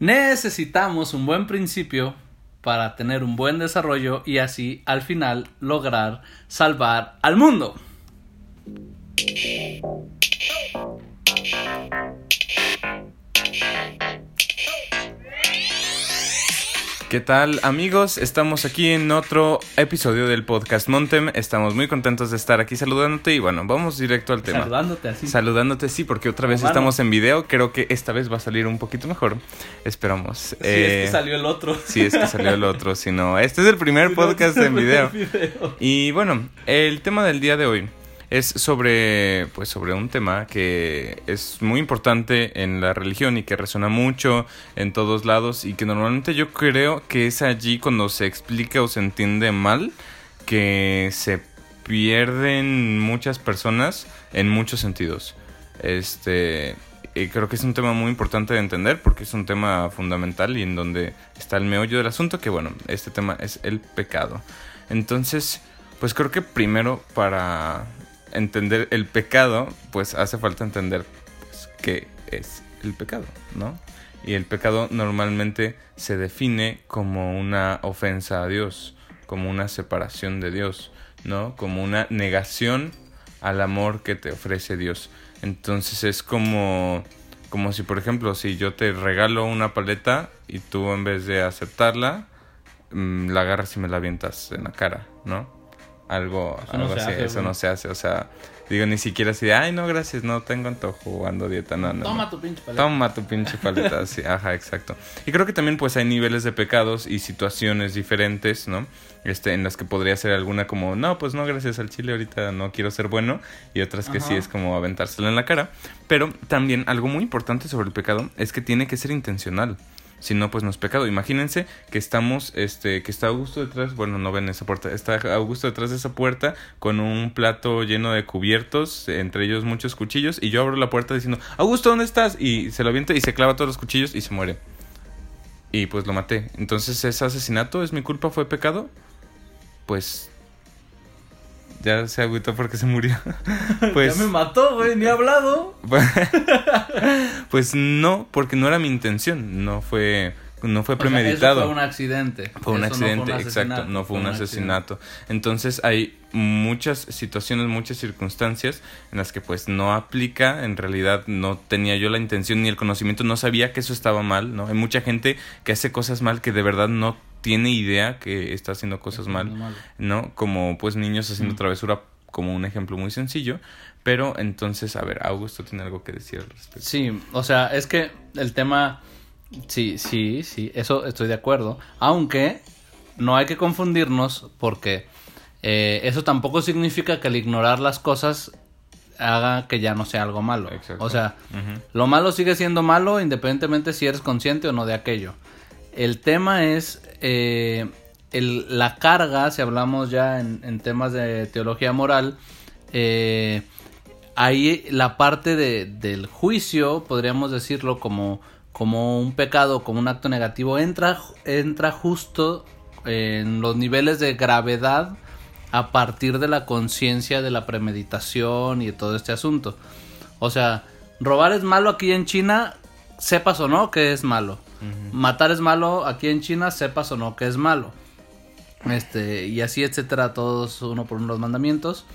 Necesitamos un buen principio para tener un buen desarrollo y así al final lograr salvar al mundo. ¿Qué tal amigos? Estamos aquí en otro episodio del podcast Montem. Estamos muy contentos de estar aquí saludándote y bueno, vamos directo al tema. Saludándote así. Saludándote, sí, porque otra vez estamos en video. Creo que esta vez va a salir un poquito mejor. Esperamos. Sí, Eh, es que salió el otro. Sí, es que salió el otro. Si no, este es el primer podcast en video. video. Y bueno, el tema del día de hoy es sobre pues sobre un tema que es muy importante en la religión y que resuena mucho en todos lados y que normalmente yo creo que es allí cuando se explica o se entiende mal que se pierden muchas personas en muchos sentidos. Este y creo que es un tema muy importante de entender porque es un tema fundamental y en donde está el meollo del asunto que bueno, este tema es el pecado. Entonces, pues creo que primero para entender el pecado, pues hace falta entender pues, qué es el pecado, ¿no? Y el pecado normalmente se define como una ofensa a Dios, como una separación de Dios, ¿no? Como una negación al amor que te ofrece Dios. Entonces es como como si por ejemplo si yo te regalo una paleta y tú en vez de aceptarla mm, la agarras y me la avientas en la cara, ¿no? Algo, Eso algo así, hace, eso güey. no se hace, o sea, digo ni siquiera así de, ay no gracias, no tengo antojo, ando dieta, no, no. Toma no. tu pinche paleta. Toma tu pinche paleta, sí, ajá, exacto. Y creo que también pues hay niveles de pecados y situaciones diferentes, ¿no? Este, en las que podría ser alguna como, no, pues no, gracias al chile, ahorita no quiero ser bueno, y otras que sí es como aventársela en la cara. Pero también algo muy importante sobre el pecado es que tiene que ser intencional. Si no, pues no es pecado. Imagínense que estamos, este, que está Augusto detrás, bueno, no ven esa puerta, está Augusto detrás de esa puerta con un plato lleno de cubiertos, entre ellos muchos cuchillos, y yo abro la puerta diciendo, Augusto, ¿dónde estás? Y se lo avienta y se clava todos los cuchillos y se muere. Y pues lo maté. Entonces, ¿es asesinato? ¿Es mi culpa? ¿Fue pecado? Pues... Ya se agüitó porque se murió. pues... Ya me mató, güey, ni he hablado. pues no, porque no era mi intención, no fue no fue O sea, premeditado. eso fue un accidente. Fue un Eso no accidente, un exacto, no fue un accidente. asesinato. Entonces hay muchas situaciones, muchas circunstancias en las que pues no aplica, en realidad no tenía yo la intención ni el conocimiento, no sabía que eso estaba mal, ¿no? Hay mucha gente que hace cosas mal que de verdad no tiene idea que está haciendo cosas mal. no. Como pues niños haciendo Mm. travesura como un ejemplo muy sencillo, pero entonces, a ver, Augusto tiene algo que decir al respecto. Sí, o sea, es que el tema, sí, sí, sí, eso estoy de acuerdo, aunque no hay que confundirnos porque eh, eso tampoco significa que al ignorar las cosas haga que ya no sea algo malo. Exacto. O sea, lo malo sigue siendo malo independientemente si eres consciente o no de aquello. El tema es eh, la carga, si hablamos ya en, en temas de teología moral, eh, ahí la parte de- del juicio, podríamos decirlo como, como un pecado, como un acto negativo, entra, entra justo en los niveles de gravedad a partir de la conciencia de la premeditación y de todo este asunto. O sea, robar es malo aquí en China, sepas o no que es malo. Matar es malo aquí en China, sepas o no que es malo. Este, y así etcétera, todos uno por uno los mandamientos.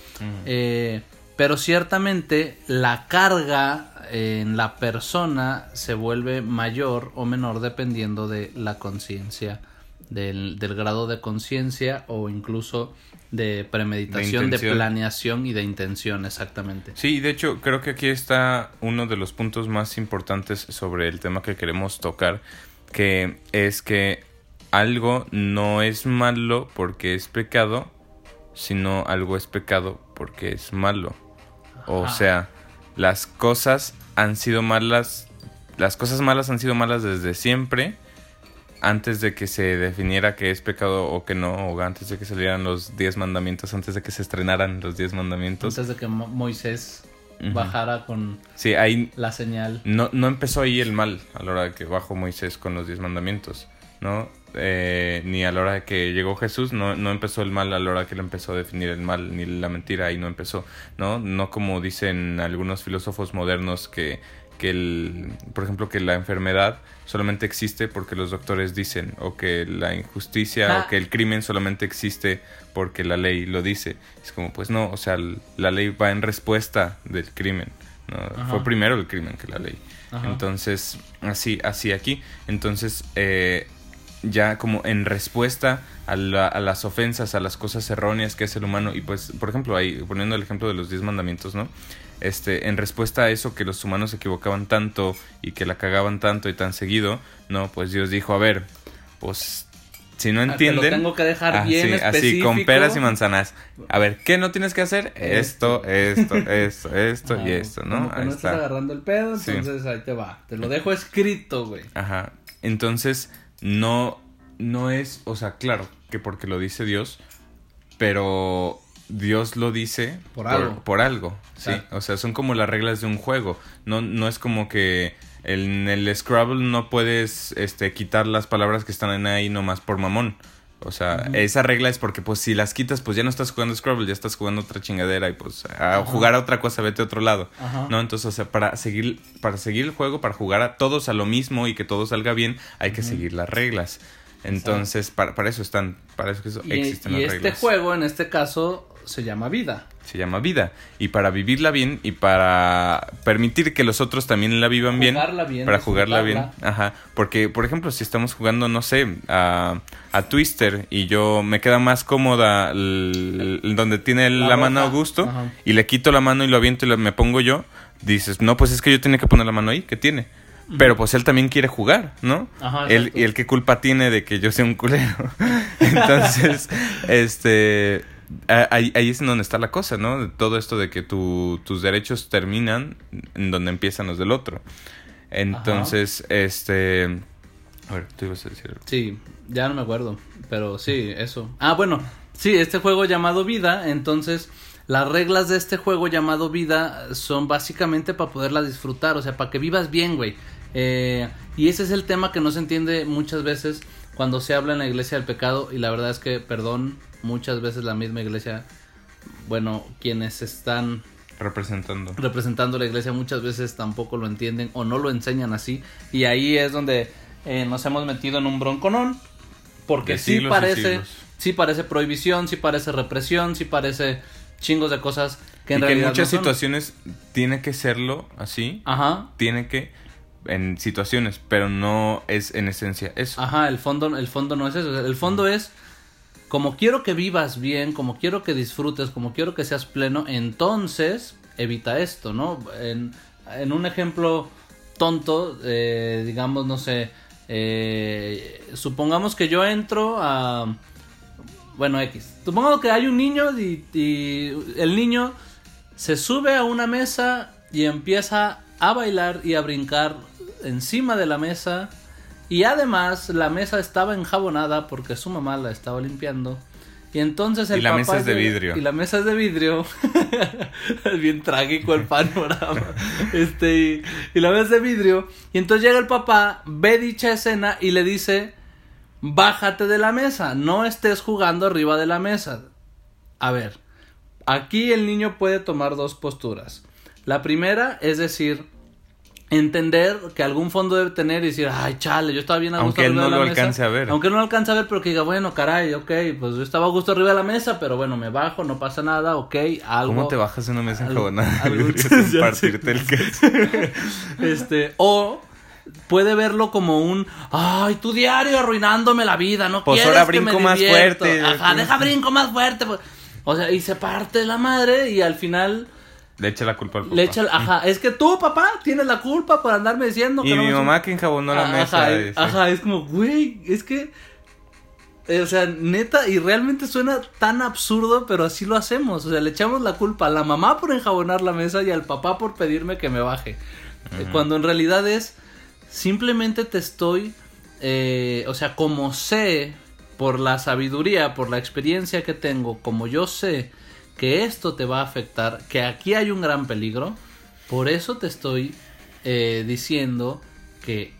Eh, pero ciertamente la carga en la persona se vuelve mayor o menor dependiendo de la conciencia, del, del grado de conciencia o incluso de premeditación, de, planeación y de intención, exactamente. Sí, de hecho, creo que aquí está uno de los puntos más importantes sobre el tema que queremos tocar, que es que algo no es malo porque es pecado, sino algo es pecado porque es malo. O sea, las cosas han sido malas, las cosas malas han sido malas desde siempre, antes de que se definiera que es pecado o que no, o antes de que salieran los 10 mandamientos, antes de que se estrenaran los 10 mandamientos. Antes de que Mo- Moisés bajara con Sí, ahí la señal. no, no empezó ahí el mal a la hora de que bajó Moisés con los 10 mandamientos, ¿no? Eh, ni a la hora de que llegó Jesús, no, no empezó el mal a la hora que él empezó a definir el mal, ni la mentira ahí no empezó, ¿no? No como dicen algunos filósofos modernos que, que el, por ejemplo, que la enfermedad solamente existe porque los doctores dicen, o que la injusticia Ah. o que el crimen solamente existe porque la ley lo dice. Es como, pues no, o sea, la ley va en respuesta del crimen. ¿no? Fue primero el crimen que la ley. Ajá. Entonces, así, así aquí. Entonces, eh, ya como en respuesta a, la- a las ofensas, a las cosas erróneas que es el humano, y pues, por ejemplo, ahí, poniendo el ejemplo de los diez mandamientos, ¿no? Este, en respuesta a eso que los humanos se equivocaban tanto y que la cagaban tanto y tan seguido, no, pues Dios dijo, a ver, pues si no Ah, te lo entienden, tengo que dejar Ah, bien sí, así específico. con peras y manzanas. A ver, ¿qué no tienes que hacer? Esto, esto, esto, esto y esto, ¿no? como que Ahí no está. estás agarrando el pedo, Sí. entonces ahí te va. Te lo dejo escrito, güey. Ajá. Entonces, no, no es, o sea, claro que porque lo dice Dios, pero Dios lo dice Por algo. por algo, sí. O sea, son como las reglas de un juego. No, no es como que en el Scrabble no puedes este, quitar las palabras que están ahí nomás por mamón. O sea, esa regla es porque pues si las quitas pues ya no estás jugando Scrabble, ya estás jugando otra chingadera y pues a Ajá. jugar a otra cosa vete a otro lado. Ajá. ¿no? Entonces, o sea, para seguir, para seguir el juego, para jugar a todos a lo mismo y que todo salga bien, hay que seguir las reglas. Entonces, para, para eso están, para eso eso- Y, existen y las este reglas. juego, en este caso, se llama vida. Se llama vida. Y para vivirla bien y para permitir que los otros también la vivan bien. Jugarla bien, Para jugarla bien. Ajá. Porque, por ejemplo, si estamos jugando, no sé, a, a Twister y yo me queda más cómoda el- el donde tiene La la, mano a roja. gusto Ajá. y le quito la mano y lo aviento y lo- me pongo yo, dices, no, pues es que yo tenía que poner la mano ahí, ¿qué tiene? Pero pues él también quiere jugar, ¿no? Ajá, Él, y el qué culpa tiene de que yo sea un culero. Entonces, este, ahí, ahí es en donde está la cosa, ¿no? Todo esto de que tu- tus derechos terminan en donde empiezan los del otro. Entonces, este, a ver, tú ibas a decir. Sí, ya no me acuerdo, pero sí, eso. Ah, bueno, sí, este juego llamado vida, entonces las reglas de este juego llamado vida son básicamente para poderla disfrutar, o sea, para que vivas bien, güey. Eh, y ese es el tema que no se entiende muchas veces cuando se habla en la iglesia del pecado y la verdad es que, perdón, muchas veces la misma iglesia, bueno, quienes están Representando. representando la iglesia muchas veces tampoco lo entienden o no lo enseñan así y ahí es donde eh, nos hemos metido en un bronconón porque sí parece sí parece prohibición sí parece represión sí parece chingos de cosas que en y que en realidad muchas no son. situaciones tiene que serlo así. ajá Tiene que, en situaciones, pero no es en esencia eso. Ajá, el fondo, el fondo no es eso. El fondo es como quiero que vivas bien, como quiero que disfrutes, como quiero que seas pleno, entonces evita esto, ¿no? En, un ejemplo tonto, eh, digamos, no sé, eh, supongamos que yo entro a... Bueno, X. Supongamos que hay un niño y el niño se sube a una mesa y empieza a bailar y a brincar encima de la mesa. Y además la mesa estaba enjabonada porque su mamá la estaba limpiando. Y entonces el Y la papá mesa es de vidrio. Y la mesa es de vidrio. es bien trágico el panorama. Este, y, y la mesa es de vidrio. Y entonces llega el papá, ve dicha escena y le dice, bájate de la mesa, no estés jugando arriba de la mesa. A ver, aquí el niño puede tomar dos posturas. La primera es decir, entender que algún fondo debe tener y decir, ay, chale, yo estaba bien a gusto Aunque él no de la lo mesa". alcance a ver. Aunque no lo alcance a ver, pero que diga, bueno, caray, ok, pues yo estaba a gusto arriba de la mesa, pero bueno, me bajo, no pasa nada, ok, algo. ¿Cómo te bajas de una mesa enjabonada? Sin partirte el queso. Este, o puede verlo como un, ay, tu diario arruinándome la vida, no Pues quieres ahora que me brinco más divierto". fuerte. Ajá, deja brinco más fuerte. pues. O sea, y se parte la madre y al final Le echa la culpa al papá. le echa, ajá, es que tú, papá, tienes la culpa por andarme diciendo que Y no mi me- mamá que enjabonó la Ajá, mesa. Ajá, ajá, es como, güey, es que eh, o sea, neta, y realmente suena tan absurdo, pero así lo hacemos. O sea, le echamos la culpa a la mamá por enjabonar la mesa y al papá por pedirme que me baje. Eh, Cuando en realidad es, simplemente te estoy, eh, o sea, como sé, por la sabiduría, por la experiencia que tengo, como yo sé que esto te va a afectar, que aquí hay un gran peligro, por eso te estoy eh, diciendo que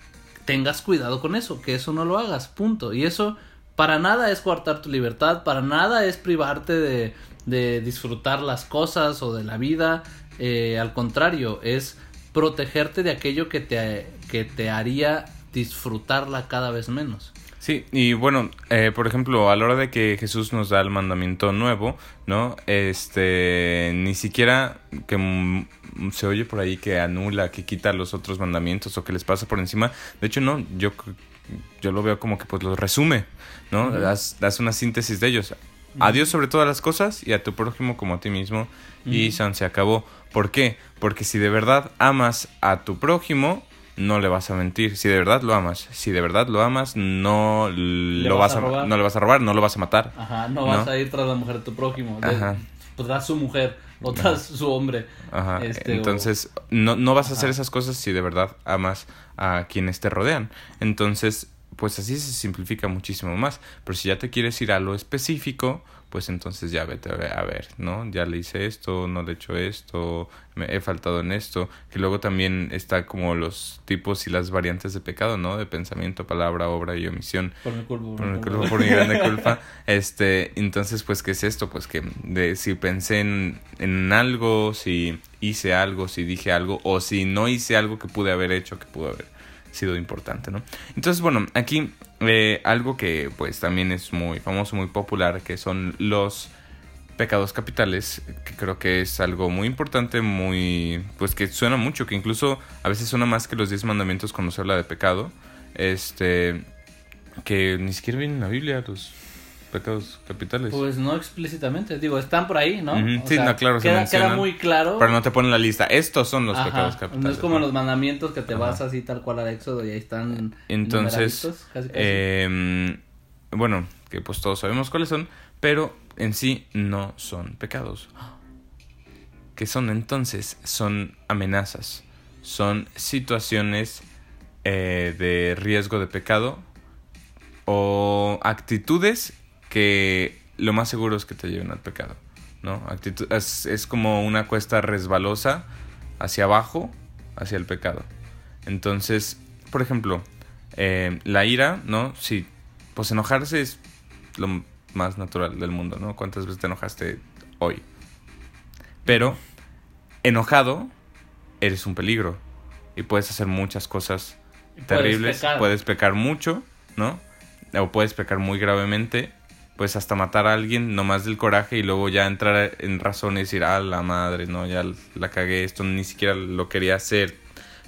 tengas cuidado con eso, que eso no lo hagas, punto. Y eso para nada es coartar tu libertad, para nada es privarte de, de disfrutar las cosas o de la vida, eh, al contrario, es protegerte de aquello que te, que te haría disfrutarla cada vez menos. Sí, y bueno, eh, por ejemplo, a la hora de que Jesús nos da el mandamiento nuevo, ¿no? Este, ni siquiera que se oye por ahí que anula, que quita los otros mandamientos o que les pasa por encima. De hecho, no, yo, yo lo veo como que pues los resume, ¿no? das, una síntesis de ellos. A Dios sobre todas las cosas y a tu prójimo como a ti mismo. Y San se acabó. ¿Por qué? Porque si de verdad amas a tu prójimo, no le vas a mentir. Si de verdad lo amas, si de verdad lo amas, no lo vas, a, no le vas a robar, no lo vas a matar. Ajá, no, vas a ir tras la mujer de tu prójimo. Ajá. tras su mujer o tras su hombre. Ajá. Este, Entonces, no, no vas a hacer esas cosas si de verdad amas a quienes te rodean. Entonces, pues así se simplifica muchísimo más. Pero si ya te quieres ir a lo específico, pues entonces ya vete a ver, ¿no? Ya le hice esto, no le he hecho esto, me he faltado en esto, que luego también está como los tipos y las variantes de pecado, ¿no? De pensamiento, palabra, obra y omisión. Por mi culpa. Por mi culpa, por mi grande culpa. Este, entonces, pues, ¿qué es esto? Pues que de, si pensé en, en algo, si hice algo, si dije algo, o si no hice algo que pude haber hecho, que pudo haber sido importante, ¿no? Entonces, bueno, aquí eh, algo que pues también es muy famoso, muy popular, que son los pecados capitales, que creo que es algo muy importante, muy, pues que suena mucho, que incluso a veces suena más que los diez mandamientos cuando se habla de pecado, este, que ni siquiera viene en la Biblia los pecados capitales. Pues no explícitamente, digo, están por ahí, ¿no? sí, no, claro, queda, queda, muy claro. Pero no te ponen la lista, estos son los pecados capitales. No es como los mandamientos que te vas así tal cual al Éxodo y ahí están. Entonces, em, bueno, que pues todos sabemos cuáles son, pero en sí no son pecados. ¿Qué son entonces? Son amenazas, son situaciones eh, de riesgo de pecado o actitudes que lo más seguro es que te lleven al pecado, ¿no? Actitud, es, como una cuesta resbalosa hacia abajo, hacia el pecado. Entonces, por ejemplo, eh, la ira, ¿no? Sí, pues enojarse es lo más natural del mundo, ¿no? ¿Cuántas veces te enojaste hoy? Pero, enojado, eres un peligro y puedes hacer muchas cosas terribles, puedes pecar mucho, ¿no? O puedes pecar muy gravemente pues hasta matar a alguien nomás del coraje y luego ya entrar en razón y decir, ah, la madre, no, ya la cagué, esto ni siquiera lo quería hacer,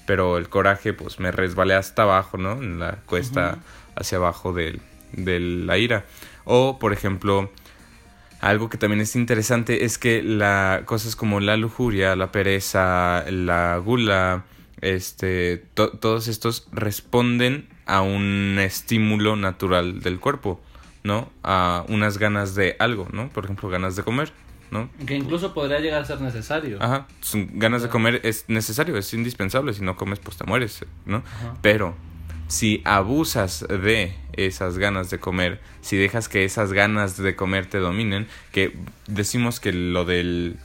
pero el coraje pues me resbalé hasta abajo, ¿no? En la cuesta hacia abajo de, de la ira. O, por ejemplo, algo que también es interesante es que la, cosas como la lujuria, la pereza, la gula, este, todos estos responden a un estímulo natural del cuerpo. ¿No? A unas ganas de algo, ¿no? Por ejemplo, ganas de comer, ¿no? Que incluso podría llegar a ser necesario. Ajá, ganas de comer es necesario, es indispensable, si no comes pues te mueres, ¿no? Pero si abusas de esas ganas de comer, si dejas que esas ganas de comer te dominen, que decimos que lo del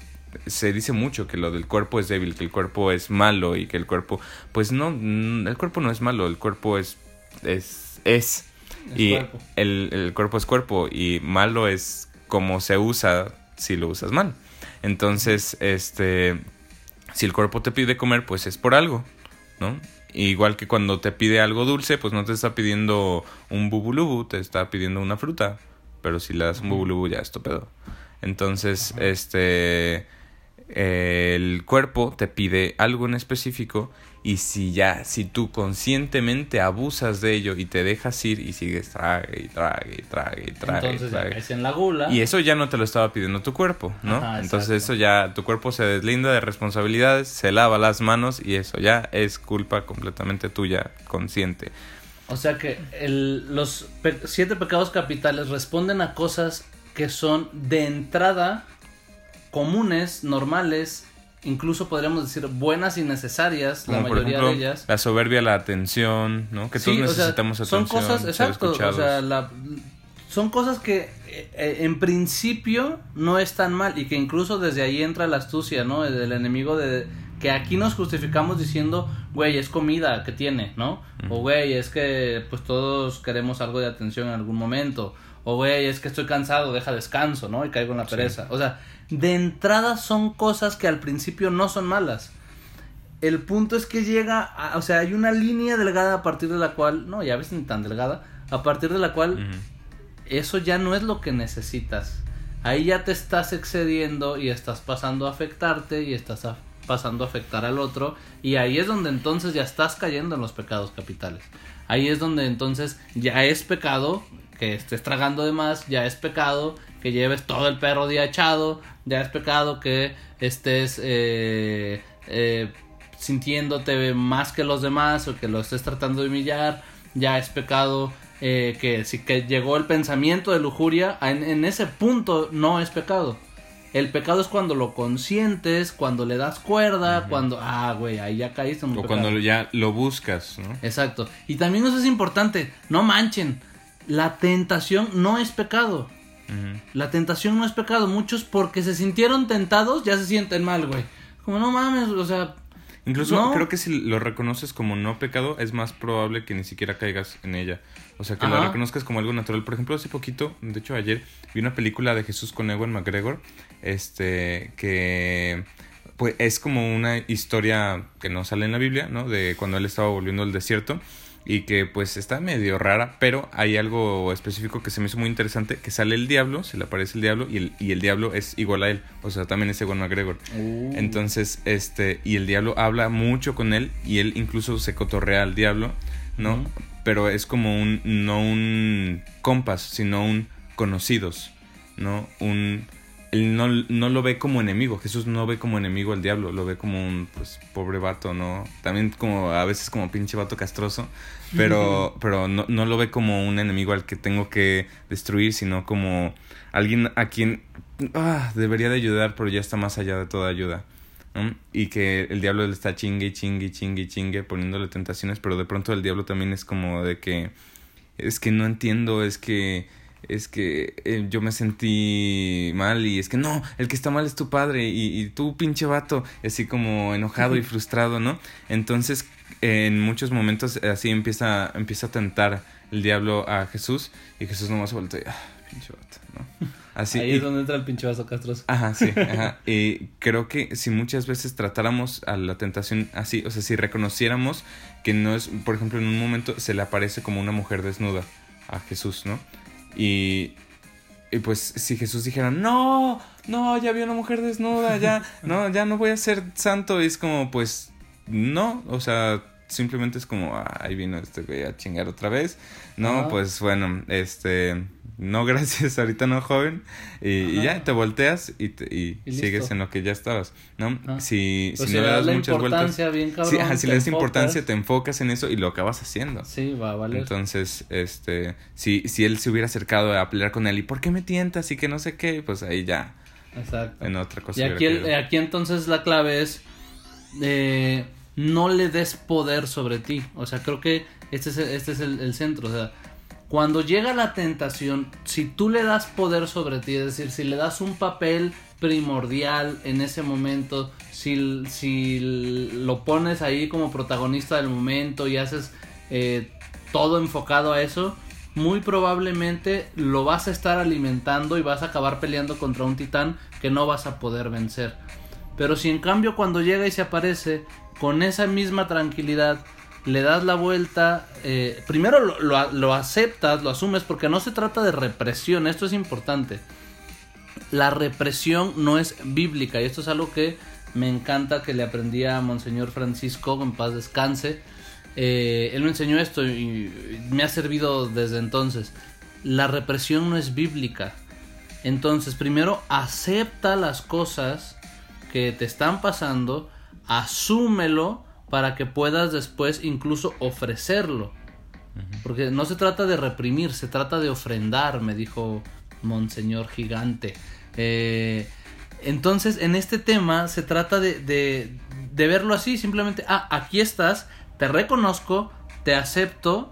se dice mucho que lo del cuerpo es débil, que el cuerpo es malo y que el cuerpo, pues no, el cuerpo no es malo, el cuerpo es, es, es y El, el cuerpo es cuerpo y malo es como se usa si lo usas mal. Entonces, este, si el cuerpo te pide comer, pues es por algo, ¿no? Igual que cuando te pide algo dulce, pues no te está pidiendo un bubulubu, te está pidiendo una fruta. Pero si le das un bubulubu ya es pedo. Entonces, este, el cuerpo te pide algo en específico y si ya, si tú conscientemente abusas de ello y te dejas ir y sigues trague y trague y trague y trague. Entonces en la gula. Y eso ya no te lo estaba pidiendo tu cuerpo, ¿no? Entonces eso ya, tu cuerpo se deslinda de responsabilidades, se lava las manos y eso ya es culpa completamente tuya, consciente. O sea que el, los siete pecados capitales responden a cosas que son de entrada comunes, normales, incluso podríamos decir buenas y necesarias, la mayoría de ellas. La soberbia, la atención, ¿no? Que todos necesitamos atención. Son cosas, exacto, o sea, la, son cosas que eh, en principio no están mal y que incluso desde ahí entra la astucia, ¿no? Del enemigo de que aquí nos justificamos diciendo, güey, es comida que tiene, ¿no? O güey, es que pues todos queremos algo de atención en algún momento. O güey, es que estoy cansado, deja descanso, ¿no? Y caigo en la pereza. O sea, de entrada son cosas que al principio no son malas. el punto es que llega, a- o sea, hay una línea delgada a partir de la cual, no, ya ves ni tan delgada, a partir de la cual eso ya no es lo que necesitas. Ahí ya te estás excediendo y estás pasando a afectarte y estás a- pasando a afectar al otro y ahí es donde entonces ya estás cayendo en los pecados capitales. Ahí es donde entonces ya es pecado que estés tragando de más, ya es pecado que lleves todo el perro día echado, ya es pecado que estés eh, eh, sintiéndote más que los demás o que lo estés tratando de humillar, ya es pecado eh, que si que llegó el pensamiento de lujuria, en, en ese punto no es pecado. El pecado es cuando lo consientes, cuando le das cuerda, cuando, ah, güey, ahí ya caíste en un O pecado. cuando ya lo buscas, ¿no? Exacto. Y también eso es importante, no manchen. La tentación no es pecado. La tentación no es pecado. Muchos porque se sintieron tentados ya se sienten mal, güey. Como no mames, o sea, Incluso No. creo que si lo reconoces como no pecado, es más probable que ni siquiera caigas en ella. O sea, que lo reconozcas como algo natural. Por ejemplo, hace poquito, de hecho ayer, vi una película de Jesús con Ewan McGregor, este, que pues es como una historia que no sale en la Biblia, ¿no? De cuando él estaba volviendo al desierto y que pues está medio rara, pero hay algo específico que se me hizo muy interesante, que sale el diablo, se le aparece el diablo y el, y el diablo es igual a él, o sea, también es Ewan McGregor. Uh. Entonces, este, y el diablo habla mucho con él y él incluso se cotorrea al diablo, ¿no? Pero es como un, no un compas, sino un conocidos, ¿no? Un, él no, no lo ve como enemigo, Jesús no ve como enemigo al diablo, lo ve como un, pues, pobre vato, ¿no? También como, a veces como pinche vato castroso, pero, pero no, no lo ve como un enemigo al que tengo que destruir, sino como alguien a quien ah, debería de ayudar, pero ya está más allá de toda ayuda. ¿no? Y que el diablo le está chingue, chingue, chingue, chingue, poniéndole tentaciones, pero de pronto el diablo también es como de que es que no entiendo, es que es que eh, yo me sentí mal y es que no, el que está mal es tu padre y, y tú pinche vato, así como enojado y frustrado, ¿no? Entonces en muchos momentos así empieza, empieza a tentar el diablo a Jesús y Jesús nomás voltea y, ah, pinche vato, ¿no? Así, Ahí y- es donde entra el pinche vaso castroso. Ajá, sí, ajá. Y creo que si muchas veces tratáramos a la tentación así, o sea, si reconociéramos que no es, por ejemplo, en un momento se le aparece como una mujer desnuda a Jesús, ¿no? Y, y pues si Jesús dijera, no, no, ya vi una mujer desnuda, ya, no, ya no voy a ser santo, es como, pues, no, o sea, simplemente es como, ah, ahí vino este güey a chingar otra vez, no, Ajá. pues bueno, este, no, gracias, ahorita no, joven, y, y ya te volteas y, te- y Y sigues en lo que ya estabas, ¿no? Ajá. Si, Pues si si no le das das la muchas vueltas, importancia bien cabrón. sí, ajá, si le das enfocas, importancia, te enfocas en eso y lo acabas haciendo. Sí, va a valer. Entonces, este, si, si él se hubiera acercado a pelear con él y ¿por qué me tientas? y que no sé qué, pues ahí ya, Exacto. en otra cosa. Y aquí, el- aquí entonces la clave es eh, no le des poder sobre ti. O sea, creo que este es, el, este es el centro. O sea, cuando llega la tentación, si tú le das poder sobre ti, es decir, si le das un papel primordial en ese momento, si, si lo pones ahí como protagonista del momento y haces eh, todo enfocado a eso, muy probablemente lo vas a estar alimentando y vas a acabar peleando contra un titán que no vas a poder vencer. Pero si en cambio cuando llega y se aparece con esa misma tranquilidad, le das la vuelta, eh, primero lo, lo- aceptas, lo asumes, porque no se trata de represión, esto es importante. La represión no es bíblica y esto es algo que me encanta que le aprendí a Monseñor Francisco, en paz descanse. Eh, él me enseñó esto y me ha servido desde entonces. La represión no es bíblica. Entonces, primero acepta las cosas que te están pasando, asúmelo para que puedas después incluso ofrecerlo. Porque no se trata de reprimir, se trata de ofrendar, me dijo Monseñor Gigante. Eh, entonces, en este tema se trata de, de, de verlo así, simplemente, ah, aquí estás, te reconozco, te acepto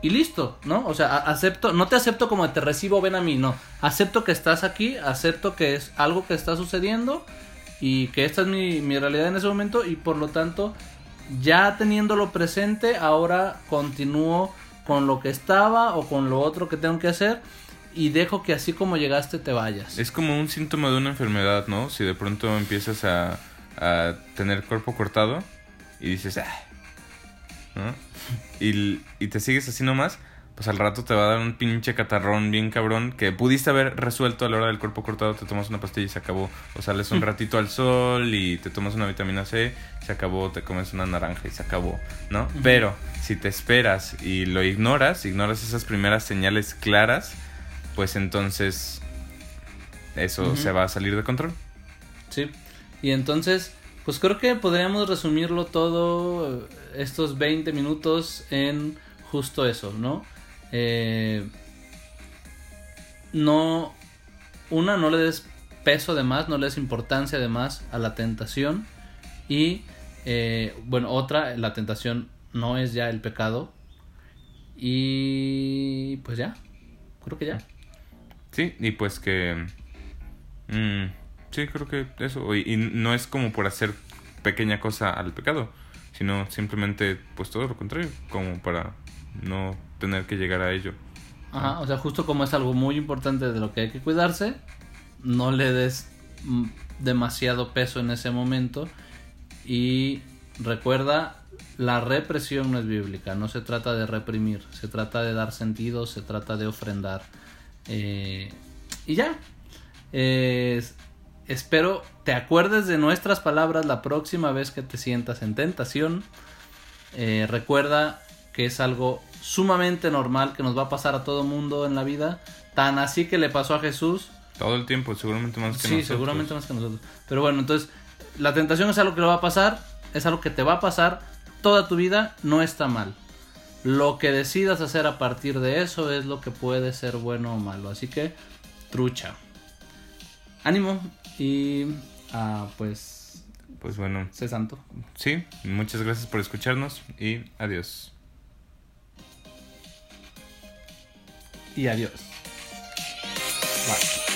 y listo, ¿no? O sea, acepto, no te acepto como te recibo, ven a mí, no. Acepto que estás aquí, acepto que es algo que está sucediendo y que esta es mi, realidad en ese momento y por lo tanto, ya teniéndolo presente, ahora continúo con lo que estaba o con lo otro que tengo que hacer y dejo que así como llegaste te vayas. Es como un síntoma de una enfermedad, ¿no? Si de pronto empiezas a, a tener cuerpo cortado, y dices, ah, ¿no? Y, y te sigues así nomás, pues al rato te va a dar un pinche catarrón bien cabrón que pudiste haber resuelto a la hora del cuerpo cortado, te tomas una pastilla y se acabó. O sales un ratito al sol y te tomas una vitamina C, se acabó, te comes una naranja y se acabó, ¿no? Pero si te esperas y lo ignoras, ignoras esas primeras señales claras, pues entonces eso se va a salir de control. Sí. Y entonces, pues creo que podríamos resumirlo todo, eh, estos 20 minutos, en justo eso, ¿no? Eh, no, una, no le des peso de más, no le des importancia de más a la tentación. Y, eh, bueno, otra, la tentación no es ya el pecado. Y, pues ya, creo que ya. Sí, y pues que... mm, sí, creo que eso. Y, y no es como por hacer pequeña cosa al pecado, sino simplemente pues todo lo contrario, como para no tener que llegar a ello. Ajá, o sea, justo como es algo muy importante de lo que hay que cuidarse, no le des mm, demasiado peso en ese momento y recuerda, la represión no es bíblica, no se trata de reprimir, se trata de dar sentido, se trata de ofrendar. Eh, y ya, Eh, espero te acuerdes de nuestras palabras la próxima vez que te sientas en tentación. Eh, recuerda que es algo sumamente normal que nos va a pasar a todo mundo en la vida. Tan así que le pasó a Jesús. Todo el tiempo, seguramente más que Sí, nosotros. seguramente más que nosotros. Pero bueno, entonces la tentación es algo que le va a pasar, es algo que te va a pasar toda tu vida, no está mal. Lo que decidas hacer a partir de eso es lo que puede ser bueno o malo. Así que, trucha. Ánimo y ah, pues, Pues bueno, sé santo. sí, muchas gracias por escucharnos y adiós. Y adiós. Bye.